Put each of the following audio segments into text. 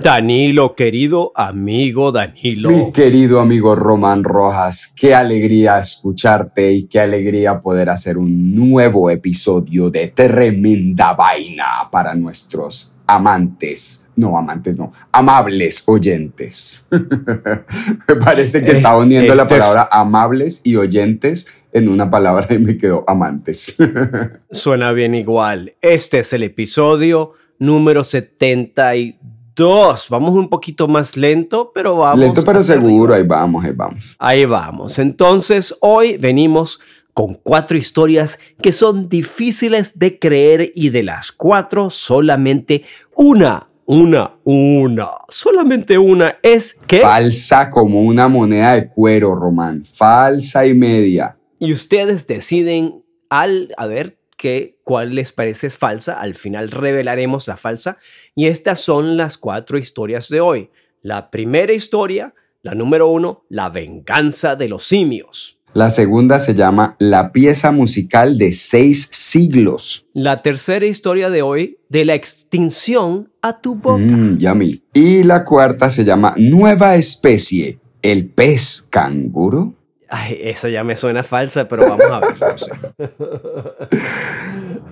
Danilo, querido amigo Danilo. Mi querido amigo Román Rojas, qué alegría escucharte y qué alegría poder hacer un nuevo episodio de Tremenda Vaina para nuestros amantes, no amantes, no, amables oyentes. me parece que está uniendo la palabra amables y oyentes en una palabra y me quedó amantes. Suena bien igual. Este es el episodio número 72 dos. Vamos un poquito más lento, pero vamos. Lento pero seguro, ahí vamos, ahí vamos. Ahí vamos. Entonces, hoy venimos con cuatro historias que son difíciles de creer y de las cuatro solamente una, una, una, solamente una es que... Falsa como una moneda de cuero, Román. Falsa y media. Y ustedes deciden al, a ver, que cuál les parece es falsa. Al final revelaremos la falsa. Y estas son las cuatro historias de hoy. La primera historia, la número uno, la venganza de los simios. La segunda se llama La pieza musical de seis siglos. La tercera historia de hoy, de la extinción a tu boca. Mm, yummy. Y la cuarta se llama Nueva especie, el pez canguro. Ay, esa ya me suena falsa, pero vamos a ver.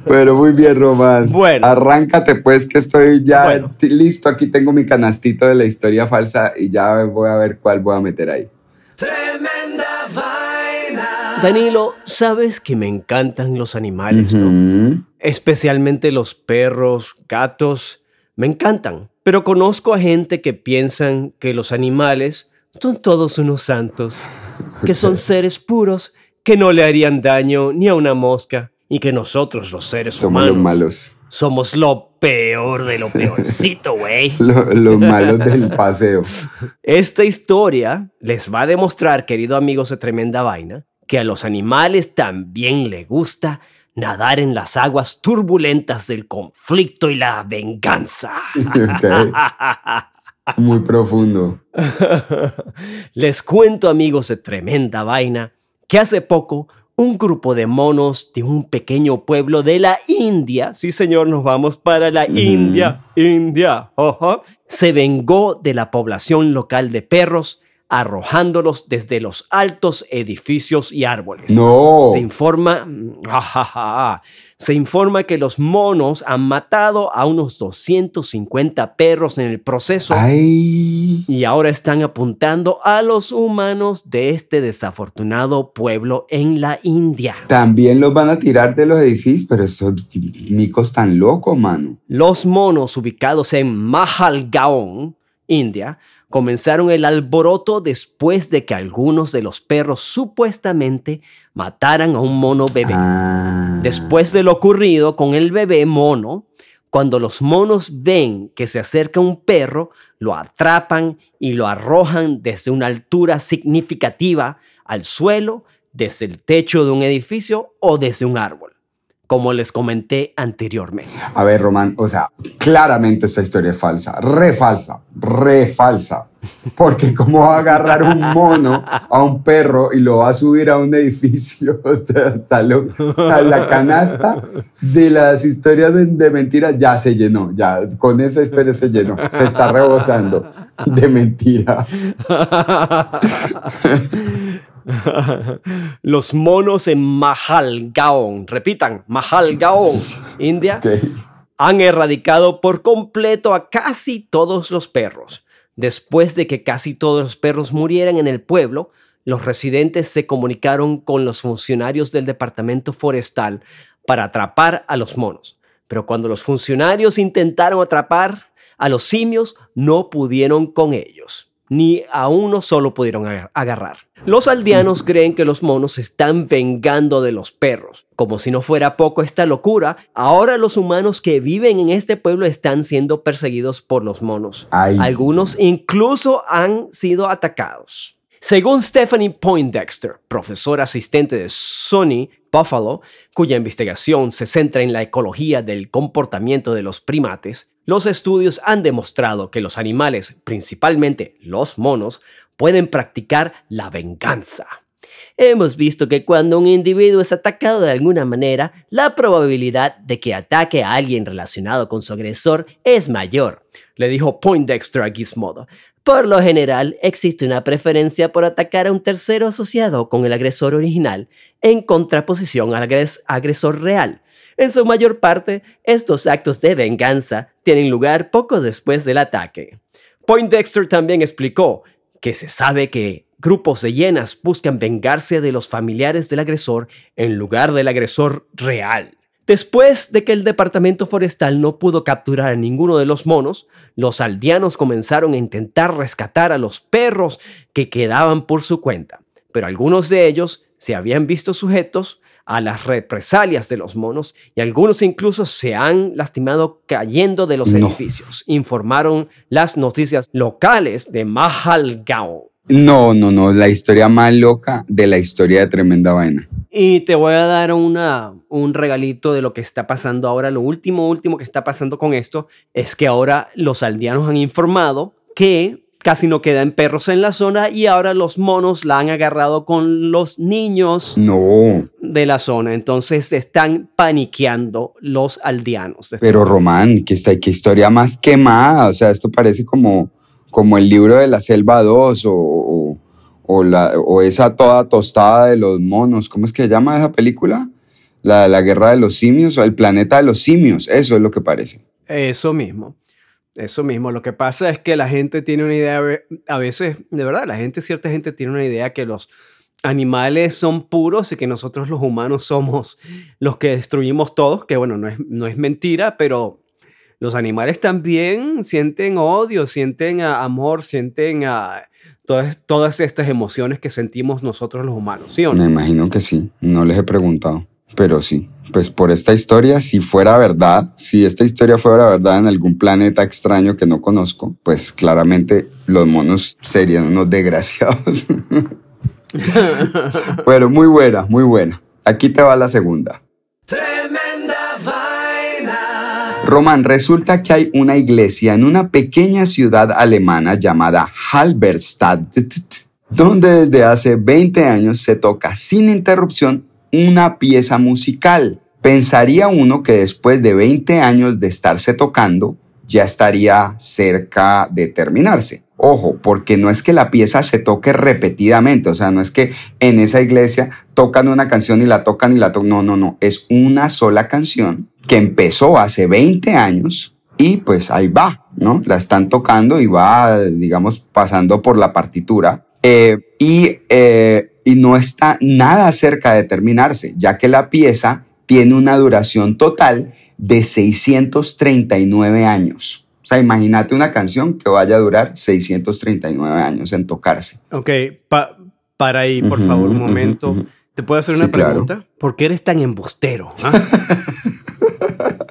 pero muy bien, Román. Bueno. Arráncate pues que estoy ya listo. Aquí tengo mi canastito de la historia falsa y ya voy a ver cuál voy a meter ahí. Tremenda vaina. Danilo, sabes que me encantan los animales, ¿no? Especialmente los perros, gatos. Me encantan. Pero conozco a gente que piensan que los animales son todos unos santos, que son seres puros que no le harían daño ni a una mosca y que nosotros los seres somos humanos los malos. Somos lo peor de lo peorcito, güey. los malos del paseo. Esta historia les va a demostrar, querido amigos de Tremenda Vaina, que a los animales también le gusta nadar en las aguas turbulentas del conflicto y la venganza. Muy profundo. Les cuento amigos de tremenda vaina que hace poco un grupo de monos de un pequeño pueblo de la India, sí señor, nos vamos para la India, India, se vengó de la población local de perros arrojándolos desde los altos edificios y árboles. No. Se informa, se informa que los monos han matado a unos 250 perros en el proceso. Y ahora están apuntando a los humanos de este desafortunado pueblo en la India. También los van a tirar de los edificios, pero esos micos tan locos, mano. Los monos ubicados en Mahalgaon, India, comenzaron el alboroto después de que algunos de los perros supuestamente mataran a un mono bebé. Ah. Después de lo ocurrido con el bebé mono, cuando los monos ven que se acerca un perro, lo atrapan y lo arrojan desde una altura significativa al suelo, desde el techo de un edificio o desde un árbol como les comenté anteriormente. A ver, Román, o sea, claramente esta historia es falsa, re falsa, re falsa. Porque cómo va a agarrar un mono a un perro y lo va a subir a un edificio, o sea, hasta, la canasta de las historias de, de, mentiras ya se llenó, ya con esa historia se llenó, se está rebosando de mentira. Los monos en Mahalgaon, repitan, Mahalgaon, India, han erradicado por completo a casi todos los perros. Después de que casi todos los perros murieran en el pueblo, los residentes se comunicaron con los funcionarios del departamento forestal para atrapar a los monos. Pero cuando los funcionarios intentaron atrapar a los simios, no pudieron con ellos ni a uno solo pudieron agarrar. Los aldeanos creen que los monos se están vengando de los perros. Como si no fuera poco esta locura, ahora los humanos que viven en este pueblo están siendo perseguidos por los monos. Algunos incluso han sido atacados. Según Stephanie Poindexter, profesora asistente de Sony Buffalo, cuya investigación se centra en la ecología del comportamiento de los primates, los estudios han demostrado que los animales, principalmente los monos, pueden practicar la venganza. Hemos visto que cuando un individuo es atacado de alguna manera, la probabilidad de que ataque a alguien relacionado con su agresor es mayor, le dijo Poindexter a Gizmodo. Por lo general, existe una preferencia por atacar a un tercero asociado con el agresor original, en contraposición al agresor real. En su mayor parte, estos actos de venganza tienen lugar poco después del ataque. Poindexter también explicó que se sabe que grupos de hienas buscan vengarse de los familiares del agresor en lugar del agresor real. Después de que el departamento forestal no pudo capturar a ninguno de los monos, los aldeanos comenzaron a intentar rescatar a los perros que quedaban por su cuenta, pero algunos de ellos se habían visto sujetos a las represalias de los monos y algunos incluso se han lastimado cayendo de los edificios, informaron las noticias locales de Mahalgaon. No, no, no, la historia más loca de la historia de Tremenda Vaina. Y te voy a dar una, un regalito de lo que está pasando ahora. Lo último, último que está pasando con esto es que ahora los aldeanos han informado que casi no quedan perros en la zona y ahora los monos la han agarrado con los niños no. de la zona. Entonces están paniqueando los aldeanos. Pero Román, que está, qué historia más quemada. O sea, esto parece como como el libro de la selva 2 o, o, la, o esa toda tostada de los monos. ¿Cómo es que se llama esa película? La, la guerra de los simios o el planeta de los simios. Eso es lo que parece. Eso mismo. Eso mismo. Lo que pasa es que la gente tiene una idea, a veces, de verdad, la gente, cierta gente tiene una idea que los animales son puros y que nosotros los humanos somos los que destruimos todos, que bueno, no es, no es mentira, pero los animales también sienten odio, sienten amor, sienten todas, todas estas emociones que sentimos nosotros los humanos, ¿sí o no? Me imagino que sí, no les he preguntado, pero sí. Pues por esta historia, si fuera verdad, si esta historia fuera verdad en algún planeta extraño que no conozco, pues claramente los monos serían unos desgraciados. bueno, muy buena, muy buena. Aquí te va la segunda. Román, resulta que hay una iglesia en una pequeña ciudad alemana llamada Halberstadt, donde desde hace 20 años se toca sin interrupción una pieza musical. Pensaría uno que después de 20 años de estarse tocando, ya estaría cerca de terminarse. Ojo, porque no es que la pieza se toque repetidamente, o sea, no es que en esa iglesia tocan una canción y la tocan y la tocan, no, no, no, es una sola canción que empezó hace 20 años y pues ahí va, ¿no? La están tocando y va, digamos, pasando por la partitura eh, y, eh, y no está nada cerca de terminarse, ya que la pieza tiene una duración total de 639 años. O sea, imagínate una canción que vaya a durar 639 años en tocarse. Ok, para ahí, por favor, un momento. ¿Te puedo hacer una pregunta? ¿Por qué eres tan embustero? Ah?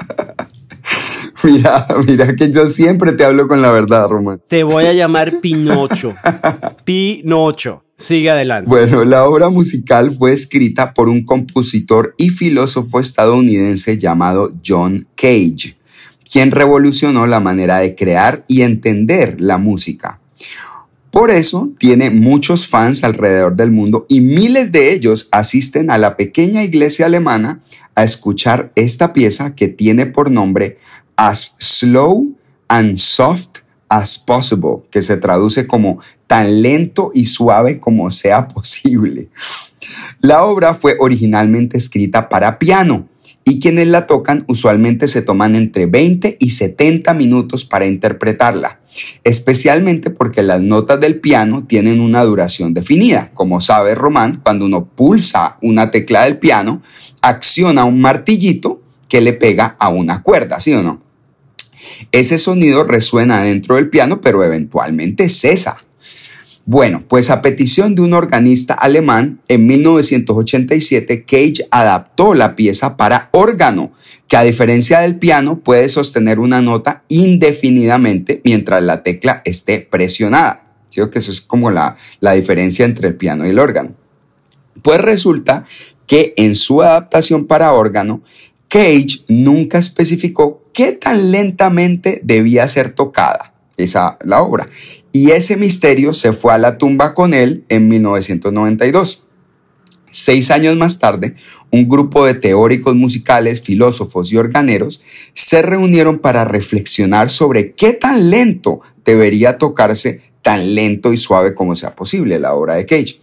mira, mira que yo siempre te hablo con la verdad, Román. Te voy a llamar Pinocho. Pinocho. Sigue adelante. Bueno, la obra musical fue escrita por un compositor y filósofo estadounidense llamado John Cage quien revolucionó la manera de crear y entender la música. Por eso tiene muchos fans alrededor del mundo y miles de ellos asisten a la pequeña iglesia alemana a escuchar esta pieza que tiene por nombre As Slow and Soft as Possible, que se traduce como tan lento y suave como sea posible. La obra fue originalmente escrita para piano y quienes la tocan usualmente se toman entre 20 y 70 minutos para interpretarla, especialmente porque las notas del piano tienen una duración definida. Como sabe Román, cuando uno pulsa una tecla del piano, acciona un martillito que le pega a una cuerda, ¿sí o no? Ese sonido resuena dentro del piano, pero eventualmente cesa. Bueno, pues a petición de un organista alemán, en 1987 Cage adaptó la pieza para órgano, que a diferencia del piano puede sostener una nota indefinidamente mientras la tecla esté presionada. Creo que eso es como la, la diferencia entre el piano y el órgano. Pues resulta que en su adaptación para órgano, Cage nunca especificó qué tan lentamente debía ser tocada esa la obra y ese misterio se fue a la tumba con él en 1992. Seis años más tarde, un grupo de teóricos musicales, filósofos y organeros se reunieron para reflexionar sobre qué tan lento debería tocarse, tan lento y suave como sea posible la obra de Cage.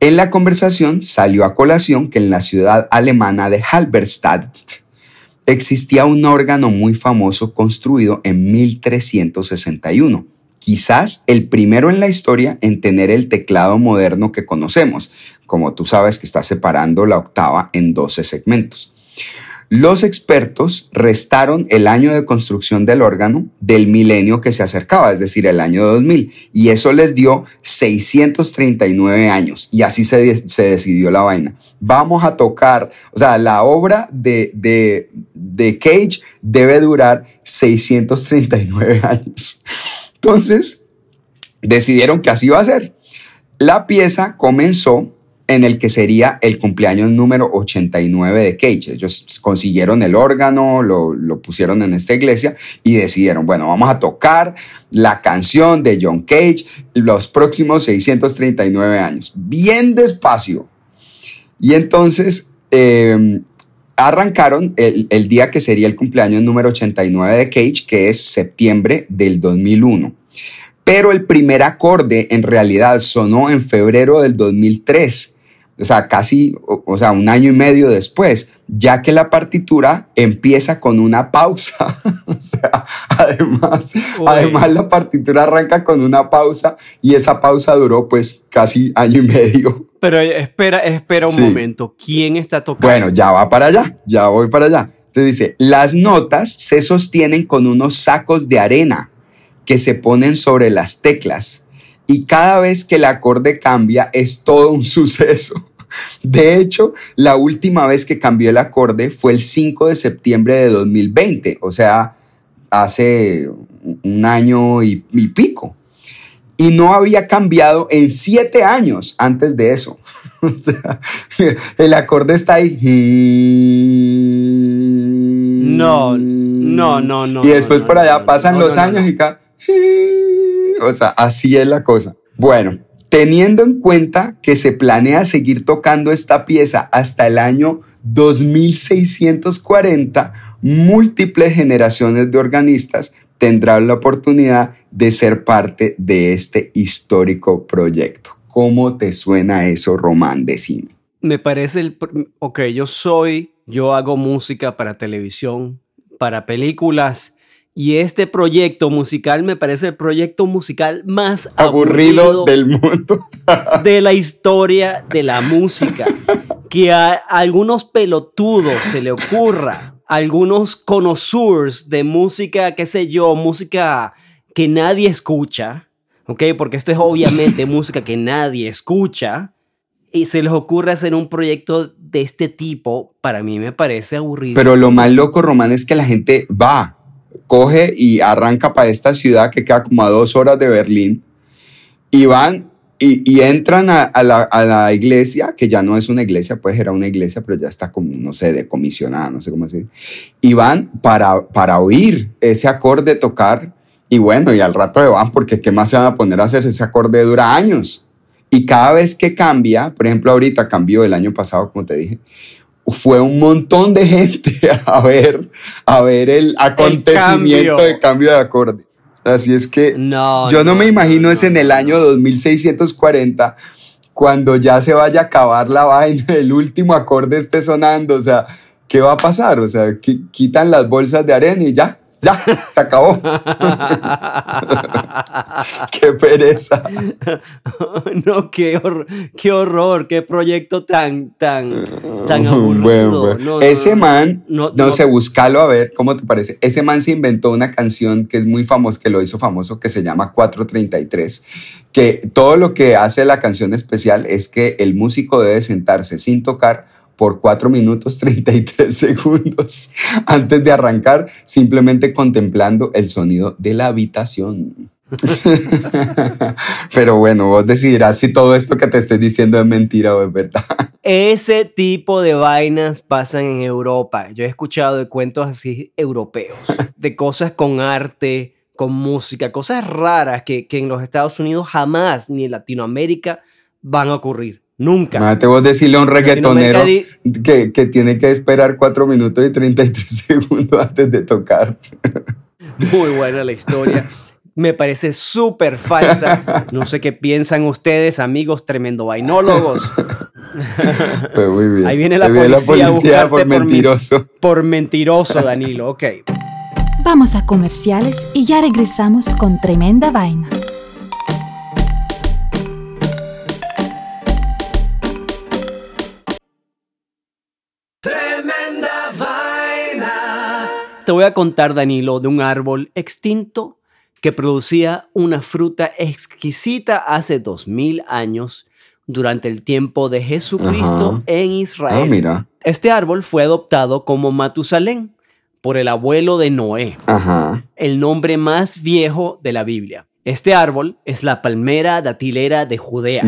En la conversación salió a colación que en la ciudad alemana de Halberstadt existía un órgano muy famoso construido en 1361 quizás el primero en la historia en tener el teclado moderno que conocemos, como tú sabes que está separando la octava en 12 segmentos. Los expertos restaron el año de construcción del órgano del milenio que se acercaba, es decir, el año 2000, y eso les dio 639 años, y así se, decidió la vaina. Vamos a tocar, o sea, la obra de, de, de Cage debe durar 639 años. Entonces, decidieron que así iba a ser. La pieza comenzó en el que sería el cumpleaños número 89 de Cage. Ellos consiguieron el órgano, lo, lo, pusieron en esta iglesia y decidieron, bueno, vamos a tocar la canción de John Cage los próximos 639 años, bien despacio. Y entonces eh, arrancaron el, día que sería el cumpleaños número 89 de Cage, que es septiembre del 2001. Pero el primer acorde en realidad sonó en febrero del 2003, o sea, casi, o, sea, un año y medio después, ya que la partitura empieza con una pausa. o sea, además, además la partitura arranca con una pausa y esa pausa duró pues casi año y medio. Pero espera, espera un momento. ¿Quién está tocando? Bueno, ya va para allá, ya voy para allá. Te dice, las notas se sostienen con unos sacos de arena que se ponen sobre las teclas y cada vez que el acorde cambia es todo un suceso. De hecho, la última vez que cambió el acorde fue el 5 de septiembre de 2020, o sea, hace un año y, y pico y no había cambiado en siete años antes de eso. o sea, el acorde está ahí. No, no, no, no. Y después por allá pasan los años y acá. O sea, así es la cosa. Bueno, teniendo en cuenta que se planea seguir tocando esta pieza hasta el año 2640, múltiples generaciones de organistas tendrán la oportunidad de ser parte de este histórico proyecto. ¿Cómo te suena eso, Román? Decime. Me parece el... Ok, yo soy, yo hago música para televisión, para películas, y este proyecto musical me parece el proyecto musical más aburrido, del mundo. de la historia de la música. Que a algunos pelotudos se le ocurra, algunos connoisseurs de música, qué sé yo, música que nadie escucha, ¿ok? Porque esto es obviamente música que nadie escucha. Y se les ocurre hacer un proyecto de este tipo, para mí me parece aburrido. Pero lo más loco, Román, es que la gente va, coge y arranca para esta ciudad que queda como a dos horas de Berlín y van y, entran a, la, iglesia, que ya no es una iglesia, pues era una iglesia, pero ya está como, no sé, decomisionada, no sé cómo decir, y van para, para oír ese acorde tocar y bueno, y al rato de van, porque ¿qué más se van a poner a hacer? Ese acorde dura años. Y cada vez que cambia, por ejemplo, ahorita cambió el año pasado, como te dije, fue un montón de gente a ver, a ver el acontecimiento de cambio de acorde. Así es que yo no, me imagino es en el año 2640 cuando ya se vaya a acabar la vaina, el último acorde esté sonando, o sea, ¿qué va a pasar? O sea, quitan las bolsas de arena y ya, ya, se acabó. qué pereza. No, qué, qué horror, qué proyecto tan, tan, tan aburrido. Ese man, no, sé, búscalo a ver cómo te parece. Ese man se inventó una canción que es muy famosa, que lo hizo famoso, que se llama 433, que todo lo que hace la canción especial es que el músico debe sentarse sin tocar por 4 minutos 33 segundos antes de arrancar, simplemente contemplando el sonido de la habitación. Pero bueno, vos decidirás si todo esto que te estoy diciendo es mentira o es verdad. Ese tipo de vainas pasan en Europa. Yo he escuchado de cuentos así europeos, de cosas con arte, con música, cosas raras que, que en los Estados Unidos jamás ni en Latinoamérica van a ocurrir. Nunca. Mate vos decirle a un reggaetonero que, que, tiene que esperar 4 minutos y 33 segundos antes de tocar. Muy buena la historia. Me parece súper falsa. No sé qué piensan ustedes, amigos tremendo vainólogos. Pues muy bien. Ahí viene la policía, por mentiroso. Por, mentiroso, Danilo. Ok. Vamos a comerciales y ya regresamos con tremenda vaina. Te voy a contar, Danilo, de un árbol extinto que producía una fruta exquisita hace dos mil años durante el tiempo de Jesucristo en Israel. Ah, mira. Este árbol fue adoptado como Matusalén por el abuelo de Noé, el nombre más viejo de la Biblia. Este árbol es la palmera datilera de Judea.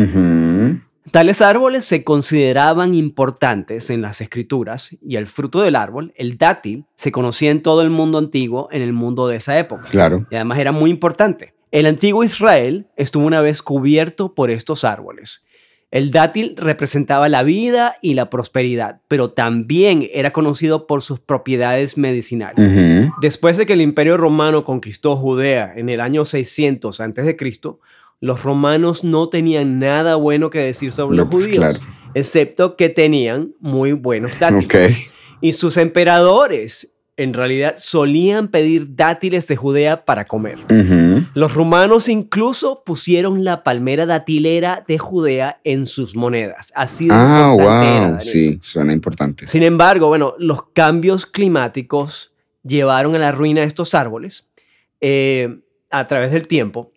Tales árboles se consideraban importantes en las escrituras y el fruto del árbol, el dátil, se conocía en todo el mundo antiguo, en el mundo de esa época. Claro. Y además era muy importante. El antiguo Israel estuvo una vez cubierto por estos árboles. El dátil representaba la vida y la prosperidad, pero también era conocido por sus propiedades medicinales. Después de que el Imperio Romano conquistó Judea en el año 600 a.C., los romanos no tenían nada bueno que decir sobre los pues, judíos, excepto que tenían muy buenos dátiles. Y sus emperadores en realidad solían pedir dátiles de Judea para comer. Los romanos incluso pusieron la palmera datilera de Judea en sus monedas. Así de ah, wow. sí, suena importante. Sin embargo, bueno, los cambios climáticos llevaron a la ruina de estos árboles eh, a través del tiempo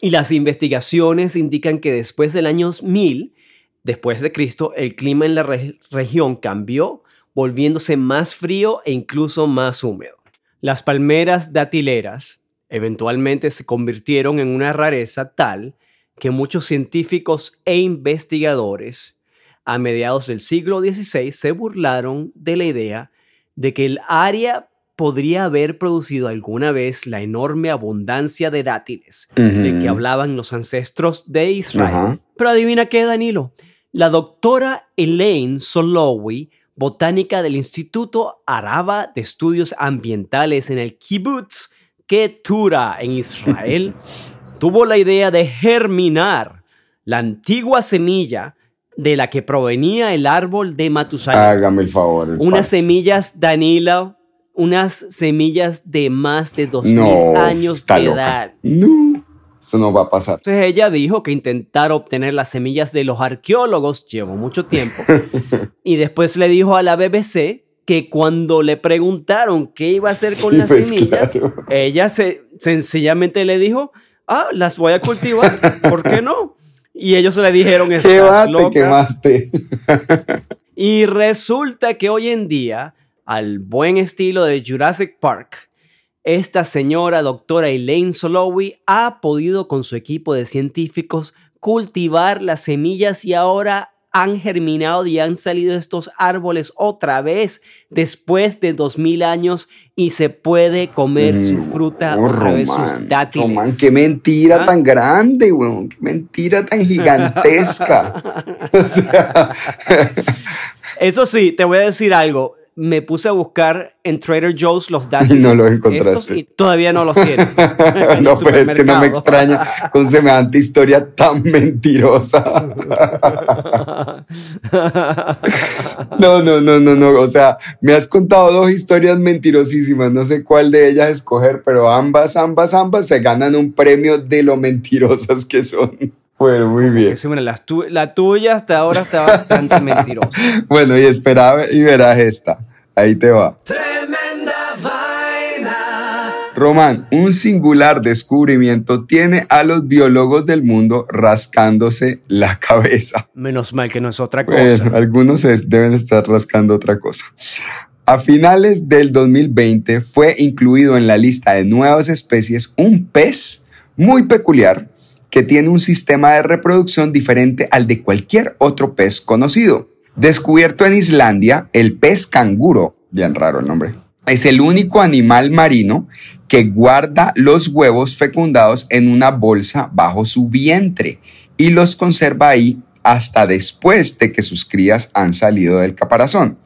y las investigaciones indican que después del año 1000, después de Cristo, el clima en la región cambió, volviéndose más frío e incluso más húmedo. Las palmeras datileras eventualmente se convirtieron en una rareza tal que muchos científicos e investigadores a mediados del siglo XVI se burlaron de la idea de que el área podría haber producido alguna vez la enorme abundancia de dátiles de que hablaban los ancestros de Israel. Pero adivina qué, Danilo. La doctora Elaine Solowi, botánica del Instituto Araba de Estudios Ambientales en el Kibbutz Ketura en Israel, tuvo la idea de germinar la antigua semilla de la que provenía el árbol de Matusalén. Hágame el favor. Unas semillas, Danilo, unas semillas de más de 2000 años de edad. No, eso no va a pasar. Entonces ella dijo que intentar obtener las semillas de los arqueólogos llevó mucho tiempo. y después le dijo a la BBC que cuando le preguntaron qué iba a hacer con las pues semillas, ella se, sencillamente le dijo, ah, las voy a cultivar, ¿por qué no? Y ellos le dijeron, ¿Qué te quemaste. y resulta que hoy en día al buen estilo de Jurassic Park, esta señora doctora Elaine Solowi ha podido con su equipo de científicos cultivar las semillas y ahora han germinado y han salido estos árboles otra vez después de 2000 años y se puede comer su mm, fruta oh, otra vez, sus dátiles. qué mentira ¿Ah? tan grande, weón. Qué mentira tan gigantesca. Eso sí, te voy a decir algo me puse a buscar en Trader Joe's los datos. Y no los encontraste. y todavía no los tienen. no, pero es que no me extraña con semejante historia tan mentirosa. no, no, no, no, no. O sea, me has contado dos historias mentirosísimas. No sé cuál de ellas escoger, pero ambas, ambas, ambas se ganan un premio de lo mentirosas que son. Bueno, muy bien. la, tuya hasta ahora está bastante mentirosa. bueno, y espera y verás esta. Ahí te va. Tremenda vaina. Román, un singular descubrimiento tiene a los biólogos del mundo rascándose la cabeza. Menos mal que no es otra cosa. algunos deben estar rascando otra cosa. A finales del 2020 fue incluido en la lista de nuevas especies un pez muy peculiar que tiene un sistema de reproducción diferente al de cualquier otro pez conocido. Descubierto en Islandia, el pez canguro, bien raro el nombre, es el único animal marino que guarda los huevos fecundados en una bolsa bajo su vientre y los conserva ahí hasta después de que sus crías han salido del caparazón.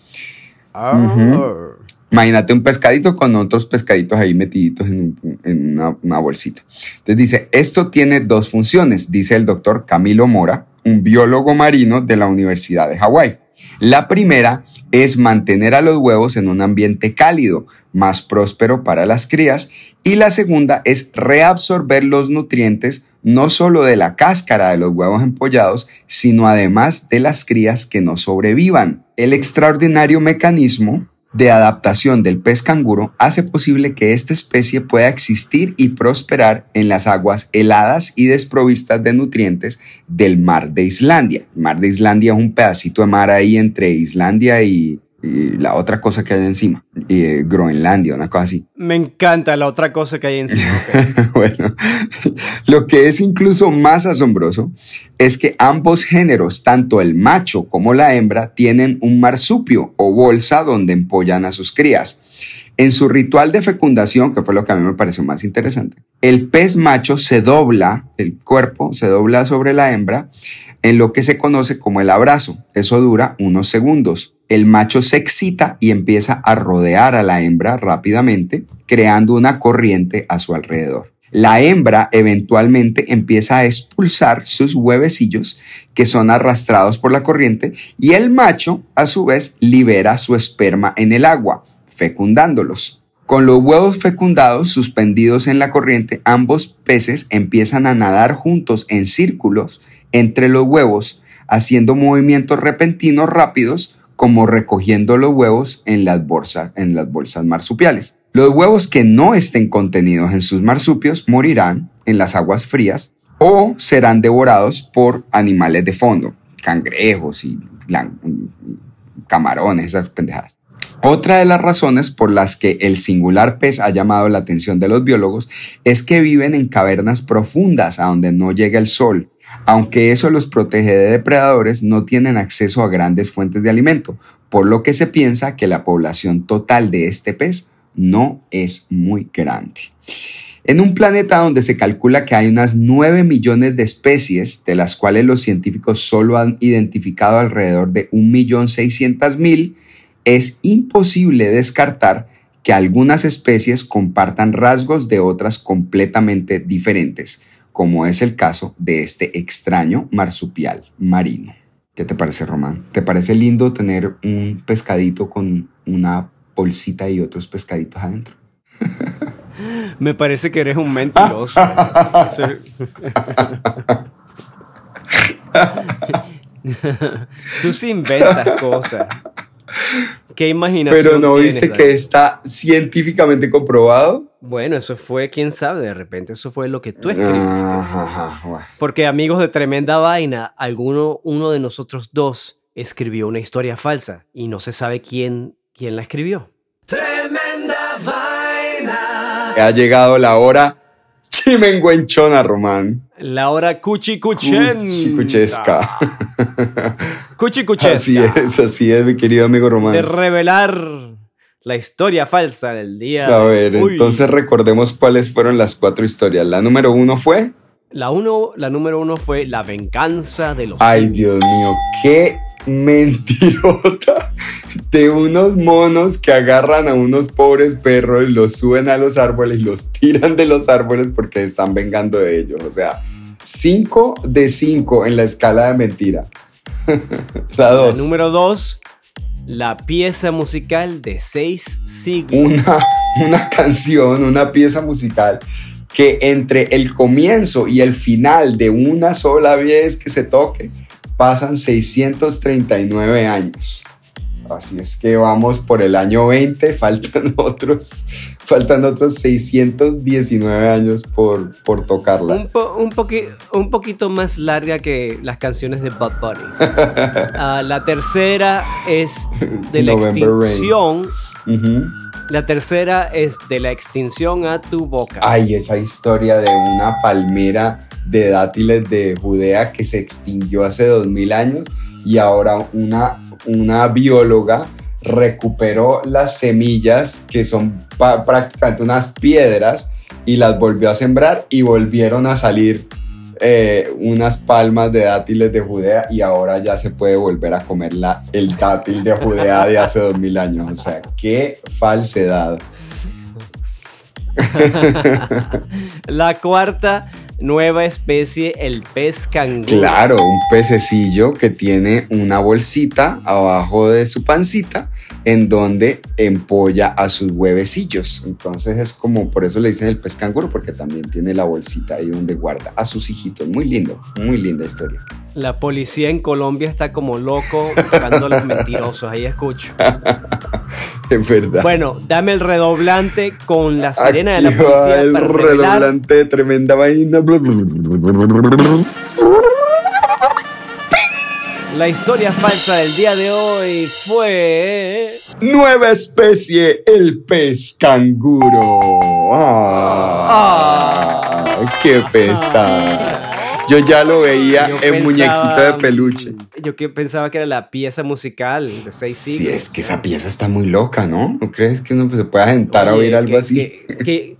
Imagínate un pescadito con otros pescaditos ahí metiditos en, una, una, bolsita. Entonces dice, esto tiene dos funciones, dice el doctor Camilo Mora, un biólogo marino de la Universidad de Hawái. La primera es mantener a los huevos en un ambiente cálido, más próspero para las crías, y la segunda es reabsorber los nutrientes no solo de la cáscara de los huevos empollados, sino además de las crías que no sobrevivan. El extraordinario mecanismo de adaptación del pez canguro hace posible que esta especie pueda existir y prosperar en las aguas heladas y desprovistas de nutrientes del mar de Islandia. El mar de Islandia es un pedacito de mar ahí entre Islandia y y la otra cosa que hay encima, y, eh, Groenlandia, una cosa así. Me encanta la otra cosa que hay encima. bueno, lo que es incluso más asombroso es que ambos géneros, tanto el macho como la hembra, tienen un marsupio o bolsa donde empollan a sus crías. En su ritual de fecundación, que fue lo que a mí me pareció más interesante, el pez macho se dobla, el cuerpo se dobla sobre la hembra en lo que se conoce como el abrazo. Eso dura unos segundos el macho se excita y empieza a rodear a la hembra rápidamente, creando una corriente a su alrededor. La hembra eventualmente empieza a expulsar sus huevecillos que son arrastrados por la corriente y el macho a su vez libera su esperma en el agua, fecundándolos. Con los huevos fecundados suspendidos en la corriente, ambos peces empiezan a nadar juntos en círculos entre los huevos, haciendo movimientos repentinos rápidos como recogiendo los huevos en las, bolsas, en las bolsas marsupiales. Los huevos que no estén contenidos en sus marsupios morirán en las aguas frías o serán devorados por animales de fondo, cangrejos y, camarones, esas pendejadas. Otra de las razones por las que el singular pez ha llamado la atención de los biólogos es que viven en cavernas profundas a donde no llega el sol aunque eso los protege de depredadores, no tienen acceso a grandes fuentes de alimento, por lo que se piensa que la población total de este pez no es muy grande. En un planeta donde se calcula que hay unas 9 millones de especies, de las cuales los científicos solo han identificado alrededor de 1.600.000, es imposible descartar que algunas especies compartan rasgos de otras completamente diferentes, como es el caso de este extraño marsupial marino. ¿Qué te parece, Román? ¿Te parece lindo tener un pescadito con una bolsita y otros pescaditos adentro? Me parece que eres un mentiroso. Tú sí inventas cosas. ¿Qué imaginación? Pero no viste que está científicamente comprobado. Bueno, eso fue, quién sabe, de repente eso fue lo que tú escribiste. Porque amigos de Tremenda Vaina, alguno, uno de nosotros dos escribió una historia falsa y no se sabe quién, quién la escribió. Tremenda Vaina. Ha llegado la hora chimenguenchona, Román. La hora cuchicuchen. Cuchicuchesca. Cuchicuchesca. Así es, así es, mi querido amigo Román. De revelar la historia falsa del día. A ver, entonces recordemos cuáles fueron las cuatro historias. La número uno fue. La, uno, la número uno fue La venganza de los. Ay, Dios mío, qué mentirota de unos monos que agarran a unos pobres perros y los suben a los árboles y los tiran de los árboles porque están vengando de ellos. O sea, cinco de cinco en la escala de mentira. la dos. La número dos la pieza musical de seis siglos. Una, una canción, una pieza musical que entre el comienzo y el final de una sola vez que se toque pasan 639 años. Así es que vamos por el año 20, faltan otros, faltan otros 619 años por, por tocarla. Un, un, poquito más larga que las canciones de Bud Bunny. Ah, la tercera es de la extinción. La tercera es de la extinción a tu boca. Ay, esa historia de una palmera de dátiles de Judea que se extinguió hace dos mil años y ahora una, una bióloga recuperó las semillas que son prácticamente unas piedras y las volvió a sembrar y volvieron a salir eh, unas palmas de dátiles de Judea y ahora ya se puede volver a comer la, el dátil de Judea de hace dos mil años. O sea, qué falsedad. la cuarta nueva especie, el pez canguro. Claro, un pececillo que tiene una bolsita abajo de su pancita en donde empolla a sus huevecillos. Entonces es como, por eso le dicen el pez canguro, porque también tiene la bolsita ahí donde guarda a sus hijitos. Muy lindo, muy linda historia. La policía en Colombia está como loco buscando los mentirosos, ahí escucho. es verdad. Bueno, dame el redoblante con la sirena de la policía. el redoblante de tremenda vaina. La historia falsa del día de hoy fue... Nueva especie, el pez canguro. Ah, ¡Qué pesado! Yo ya lo veía en muñequito de peluche. Yo que pensaba que era la pieza musical de seis. Sí, es que esa pieza está muy loca, ¿no? ¿No crees que uno se pueda sentar a oír algo así? Que,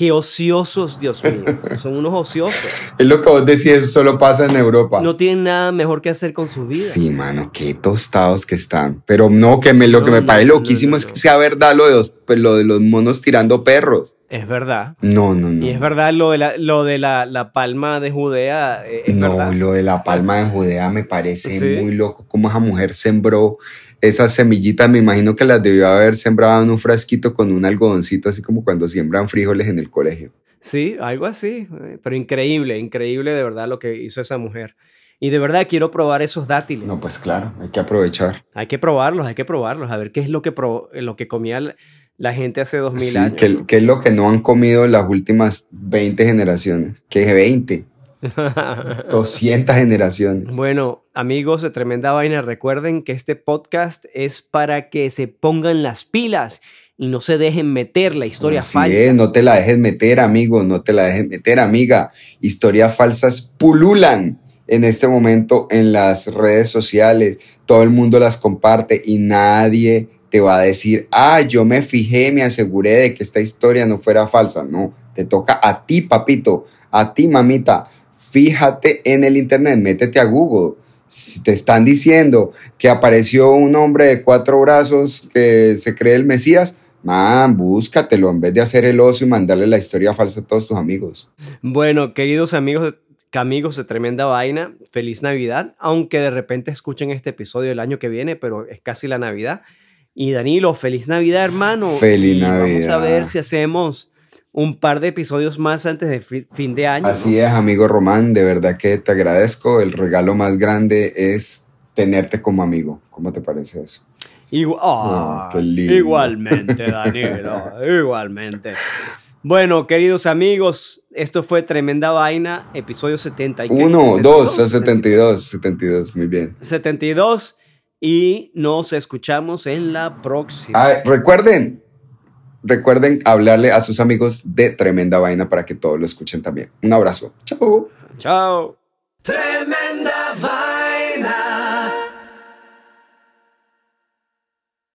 Qué ociosos, Dios mío. Son unos ociosos. Es lo que vos decís, solo pasa en Europa. No tienen nada mejor que hacer con su vida. Sí, mano, qué tostados que están. Pero no, que me, lo que me parece loquísimo es que sea verdad lo de, los, pues, lo de los monos tirando perros. Es verdad. No, no, no. Y es verdad lo de la, lo de la, palma de Judea. Eh, no, lo de la palma de Judea me parece muy loco. Cómo esa mujer sembró esas semillitas me imagino que las debió haber sembrado en un frasquito con un algodoncito, así como cuando siembran frijoles en el colegio. Sí, algo así, eh, pero increíble, increíble de verdad lo que hizo esa mujer. Y de verdad quiero probar esos dátiles. No, pues claro, hay que aprovechar. Hay que probarlos, hay que probarlos, a ver qué es lo que, lo que comía la gente hace dos mil años. ¿qué, ¿qué, es lo que no han comido las últimas 20 generaciones? ¿Qué 20? 200 generaciones. Bueno, amigos de Tremenda Vaina, recuerden que este podcast es para que se pongan las pilas y no se dejen meter la historia falsa. no te la dejes meter, amigo, no te la dejes meter, amiga. Historias falsas pululan en este momento en las redes sociales. Todo el mundo las comparte y nadie te va a decir, ah, yo me fijé, me aseguré de que esta historia no fuera falsa. No, te toca a ti, papito, a ti, mamita fíjate en el Internet, métete a Google. Si te están diciendo que apareció un hombre de cuatro brazos que se cree el Mesías, man, búscatelo en vez de hacer el oso y mandarle la historia falsa a todos tus amigos. Bueno, queridos amigos, amigos de Tremenda Vaina, feliz Navidad, aunque de repente escuchen este episodio el año que viene, pero es casi la Navidad. Y Danilo, feliz Navidad, hermano. Feliz Navidad. Vamos a ver si hacemos un par de episodios más antes de fin de año. Así es, amigo Román, de verdad que te agradezco. El regalo más grande es tenerte como amigo. ¿Cómo te parece eso? Ah, igualmente, Danilo, igualmente. Bueno, queridos amigos, esto fue Tremenda Vaina, episodio 71. 1, 2, 72, 72, muy bien. 72 y nos escuchamos en la próxima. Ah, recuerden, Recuerden hablarle a sus amigos de Tremenda Vaina para que todos lo escuchen también. Un abrazo. Chao. Chao.